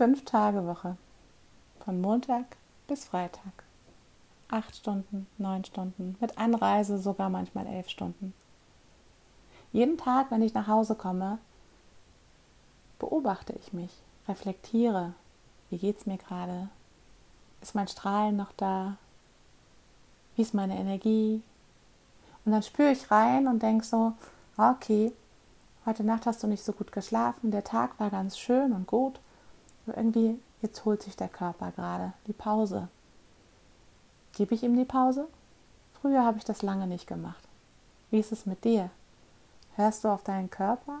Fünf-Tage-Woche. Von Montag bis Freitag. Acht Stunden, neun Stunden, mit Anreise sogar manchmal elf Stunden. Jeden Tag, wenn ich nach Hause komme, beobachte ich mich, reflektiere, wie geht es mir gerade? Ist mein Strahlen noch da? Wie ist meine Energie? Und dann spüre ich rein und denke so, okay, heute Nacht hast du nicht so gut geschlafen, der Tag war ganz schön und gut, aber irgendwie, jetzt holt sich der Körper gerade die Pause. Gebe ich ihm die Pause? Früher habe ich das lange nicht gemacht. Wie ist es mit dir? Hörst du auf deinen Körper,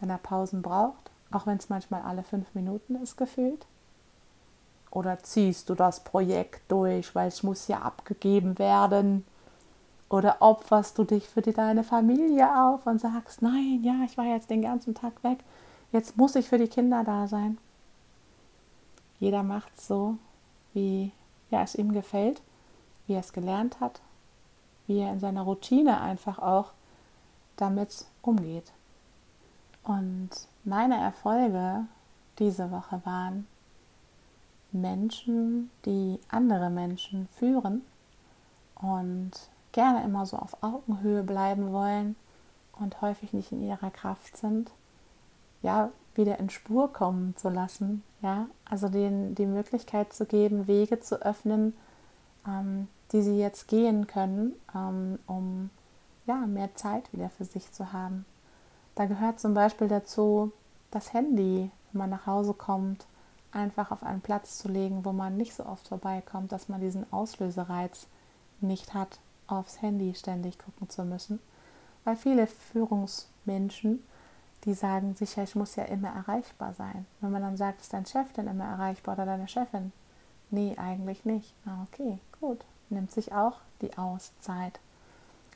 wenn er Pausen braucht, auch wenn es manchmal alle fünf Minuten ist gefühlt? Oder ziehst du das Projekt durch, weil es muss ja abgegeben werden? Oder opferst du dich für die, deine Familie auf und sagst, nein, ja, ich war jetzt den ganzen Tag weg, jetzt muss ich für die Kinder da sein. Jeder macht so, wie ja, es ihm gefällt, wie er es gelernt hat, wie er in seiner Routine einfach auch damit umgeht. Und meine Erfolge diese Woche waren Menschen, die andere Menschen führen und gerne immer so auf Augenhöhe bleiben wollen und häufig nicht in ihrer Kraft sind, ja, wieder in Spur kommen zu lassen, ja, also denen die Möglichkeit zu geben, Wege zu öffnen, ähm, die sie jetzt gehen können, ähm, um ja, mehr Zeit wieder für sich zu haben. Da gehört zum Beispiel dazu, das Handy, wenn man nach Hause kommt, einfach auf einen Platz zu legen, wo man nicht so oft vorbeikommt, dass man diesen Auslösereiz nicht hat aufs Handy ständig gucken zu müssen. Weil viele Führungsmenschen, die sagen sicher, ich muss ja immer erreichbar sein. Wenn man dann sagt, ist dein Chef denn immer erreichbar oder deine Chefin? Nee, eigentlich nicht. Ah, okay, gut. Nimmt sich auch die Auszeit,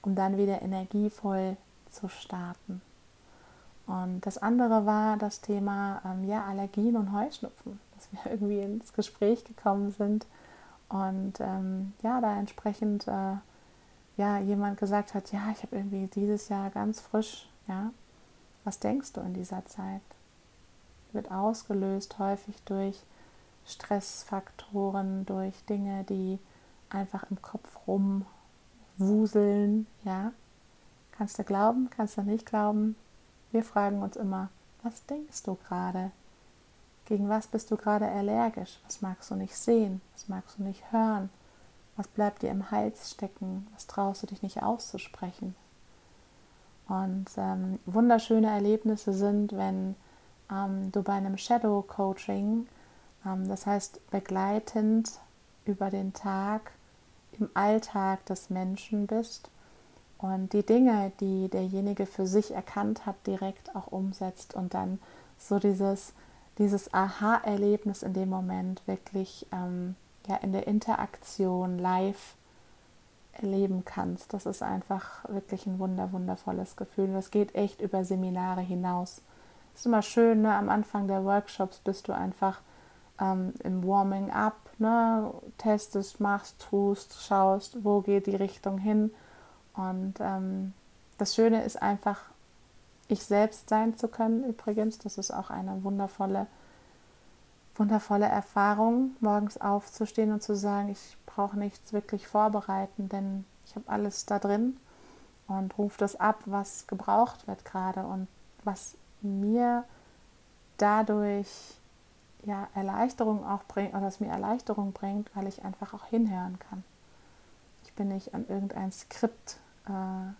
um dann wieder energievoll zu starten. Und das andere war das Thema ähm, ja, Allergien und Heuschnupfen, dass wir irgendwie ins Gespräch gekommen sind und ähm, ja, da entsprechend äh, ja, jemand gesagt hat, ja, ich habe irgendwie dieses Jahr ganz frisch, ja, was denkst du in dieser Zeit? Wird ausgelöst häufig durch Stressfaktoren, durch Dinge, die einfach im Kopf rumwuseln, ja. Kannst du glauben, kannst du nicht glauben? Wir fragen uns immer, was denkst du gerade? Gegen was bist du gerade allergisch? Was magst du nicht sehen? Was magst du nicht hören? Was bleibt dir im Hals stecken? Was traust du dich nicht auszusprechen? Und ähm, wunderschöne Erlebnisse sind, wenn ähm, du bei einem Shadow Coaching, ähm, das heißt begleitend über den Tag im Alltag des Menschen bist und die Dinge, die derjenige für sich erkannt hat, direkt auch umsetzt und dann so dieses, dieses Aha-Erlebnis in dem Moment wirklich ähm, ja, in der Interaktion live erleben kannst. Das ist einfach wirklich ein wunder, wundervolles Gefühl. Das geht echt über Seminare hinaus. Ist immer schön, ne? am Anfang der Workshops bist du einfach ähm, im Warming up, ne? testest, machst, tust, schaust, wo geht die Richtung hin. Und ähm, das Schöne ist einfach, ich selbst sein zu können übrigens. Das ist auch eine wundervolle wundervolle Erfahrung, morgens aufzustehen und zu sagen, ich brauche nichts wirklich vorbereiten, denn ich habe alles da drin und rufe das ab, was gebraucht wird gerade und was mir dadurch ja Erleichterung auch bringt oder was mir Erleichterung bringt, weil ich einfach auch hinhören kann. Ich bin nicht an irgendein Skript äh,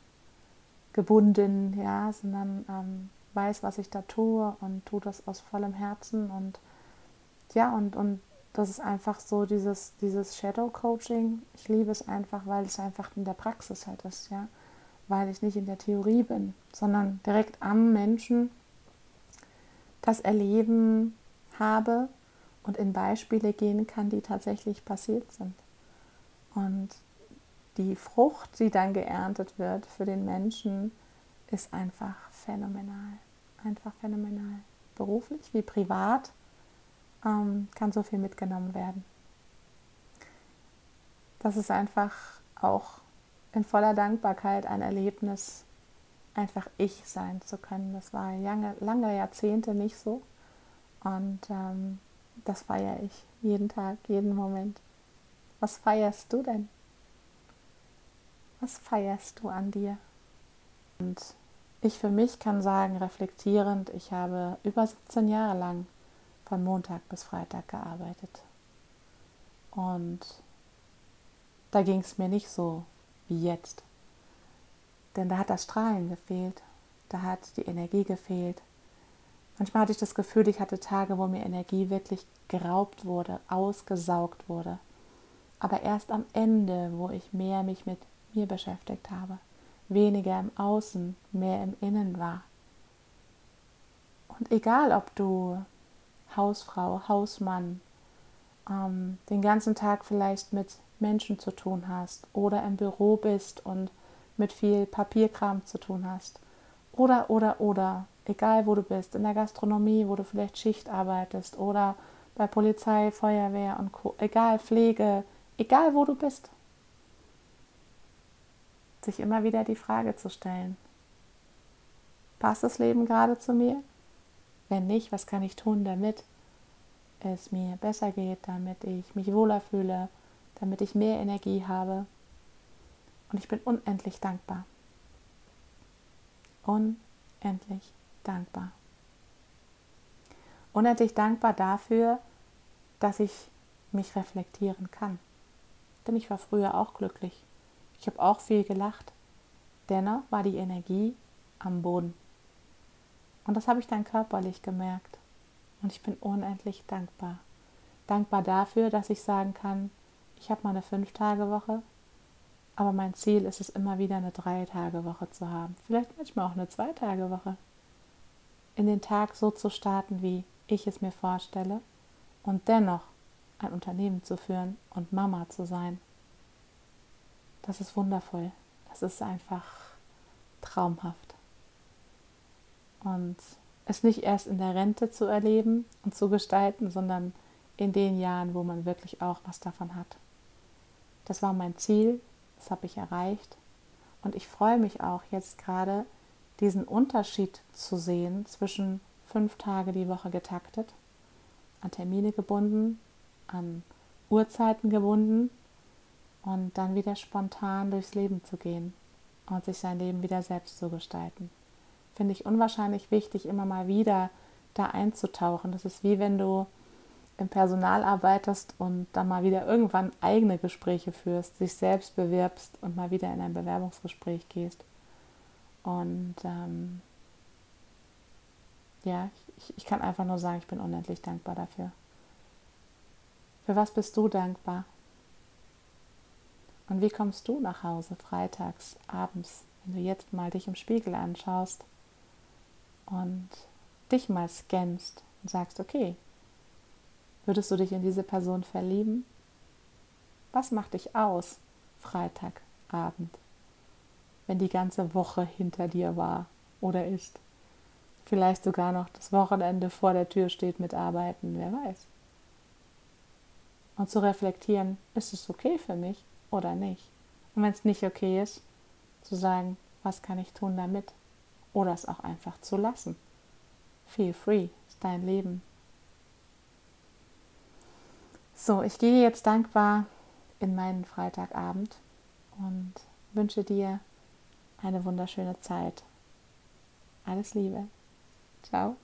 gebunden, ja, sondern ähm, weiß, was ich da tue und tue das aus vollem Herzen und ja, und, und das ist einfach so dieses, dieses Shadow Coaching. Ich liebe es einfach, weil es einfach in der Praxis halt ist, ja. Weil ich nicht in der Theorie bin, sondern direkt am Menschen das Erleben habe und in Beispiele gehen kann, die tatsächlich passiert sind. Und die Frucht, die dann geerntet wird für den Menschen, ist einfach phänomenal. Einfach phänomenal. Beruflich wie privat ähm, kann so viel mitgenommen werden. Das ist einfach auch in voller Dankbarkeit ein Erlebnis, einfach ich sein zu können. Das war lange, lange Jahrzehnte nicht so. Und ähm, Das feiere ich jeden Tag, jeden Moment. Was feierst du denn? Was feierst du an dir? Und ich für mich kann sagen, reflektierend, ich habe über 17 Jahre lang von Montag bis Freitag gearbeitet. Und da ging es mir nicht so wie jetzt. Denn da hat das Strahlen gefehlt, da hat die Energie gefehlt. Manchmal hatte ich das Gefühl, ich hatte Tage, wo mir Energie wirklich geraubt wurde, ausgesaugt wurde. Aber erst am Ende, wo ich mehr mich mit mir beschäftigt habe, weniger im Außen, mehr im Innen war. Und egal, ob du Hausfrau, Hausmann, ähm, den ganzen Tag vielleicht mit Menschen zu tun hast oder im Büro bist und mit viel Papierkram zu tun hast. Oder, oder, oder, egal wo du bist, in der Gastronomie, wo du vielleicht Schicht arbeitest oder bei Polizei, Feuerwehr und Co. Egal, Pflege, egal wo du bist. Sich immer wieder die Frage zu stellen, passt das Leben gerade zu mir? Wenn nicht, was kann ich tun, damit es mir besser geht, damit ich mich wohler fühle, damit ich mehr Energie habe. Und ich bin unendlich dankbar. Unendlich dankbar. Unendlich dankbar dafür, dass ich mich reflektieren kann. Denn ich war früher auch glücklich. Ich habe auch viel gelacht. Dennoch war die Energie am Boden. Und das habe ich dann körperlich gemerkt. Und ich bin unendlich dankbar. Dankbar dafür, dass ich sagen kann, ich habe mal eine Fünf-Tage-Woche, aber mein Ziel ist es immer wieder eine Drei-Tage-Woche zu haben. Vielleicht manchmal auch eine Zwei-Tage-Woche. In den Tag so zu starten, wie ich es mir vorstelle und dennoch ein Unternehmen zu führen und Mama zu sein. Das ist wundervoll. Das ist einfach traumhaft. Und es nicht erst in der Rente zu erleben und zu gestalten, sondern in den Jahren, wo man wirklich auch was davon hat. Das war mein Ziel, das habe ich erreicht. Und ich freue mich auch jetzt gerade, diesen Unterschied zu sehen zwischen fünf Tage die Woche getaktet, an Termine gebunden, an Uhrzeiten gebunden und dann wieder spontan durchs Leben zu gehen und sich sein Leben wieder selbst zu gestalten. Finde ich unwahrscheinlich wichtig, immer mal wieder da einzutauchen. Das ist wie wenn du im Personal arbeitest und dann mal wieder irgendwann eigene Gespräche führst, dich selbst bewirbst und mal wieder in ein Bewerbungsgespräch gehst. Und ähm, ja, ich, ich kann einfach nur sagen, ich bin unendlich dankbar dafür. Für was bist du dankbar? Und wie kommst du nach Hause freitags, abends, wenn du jetzt mal dich im Spiegel anschaust und dich mal scannst und sagst, okay, Würdest du dich in diese Person verlieben? Was macht dich aus, Freitagabend, wenn die ganze Woche hinter dir war oder ist? Vielleicht sogar noch das Wochenende vor der Tür steht mit Arbeiten, wer weiß. Und zu reflektieren, ist es okay für mich oder nicht? Und wenn es nicht okay ist, zu sagen, was kann ich tun damit? Oder es auch einfach zu lassen. Feel free, ist dein Leben. So, ich gehe jetzt dankbar in meinen Freitagabend und wünsche dir eine wunderschöne Zeit. Alles Liebe. Ciao.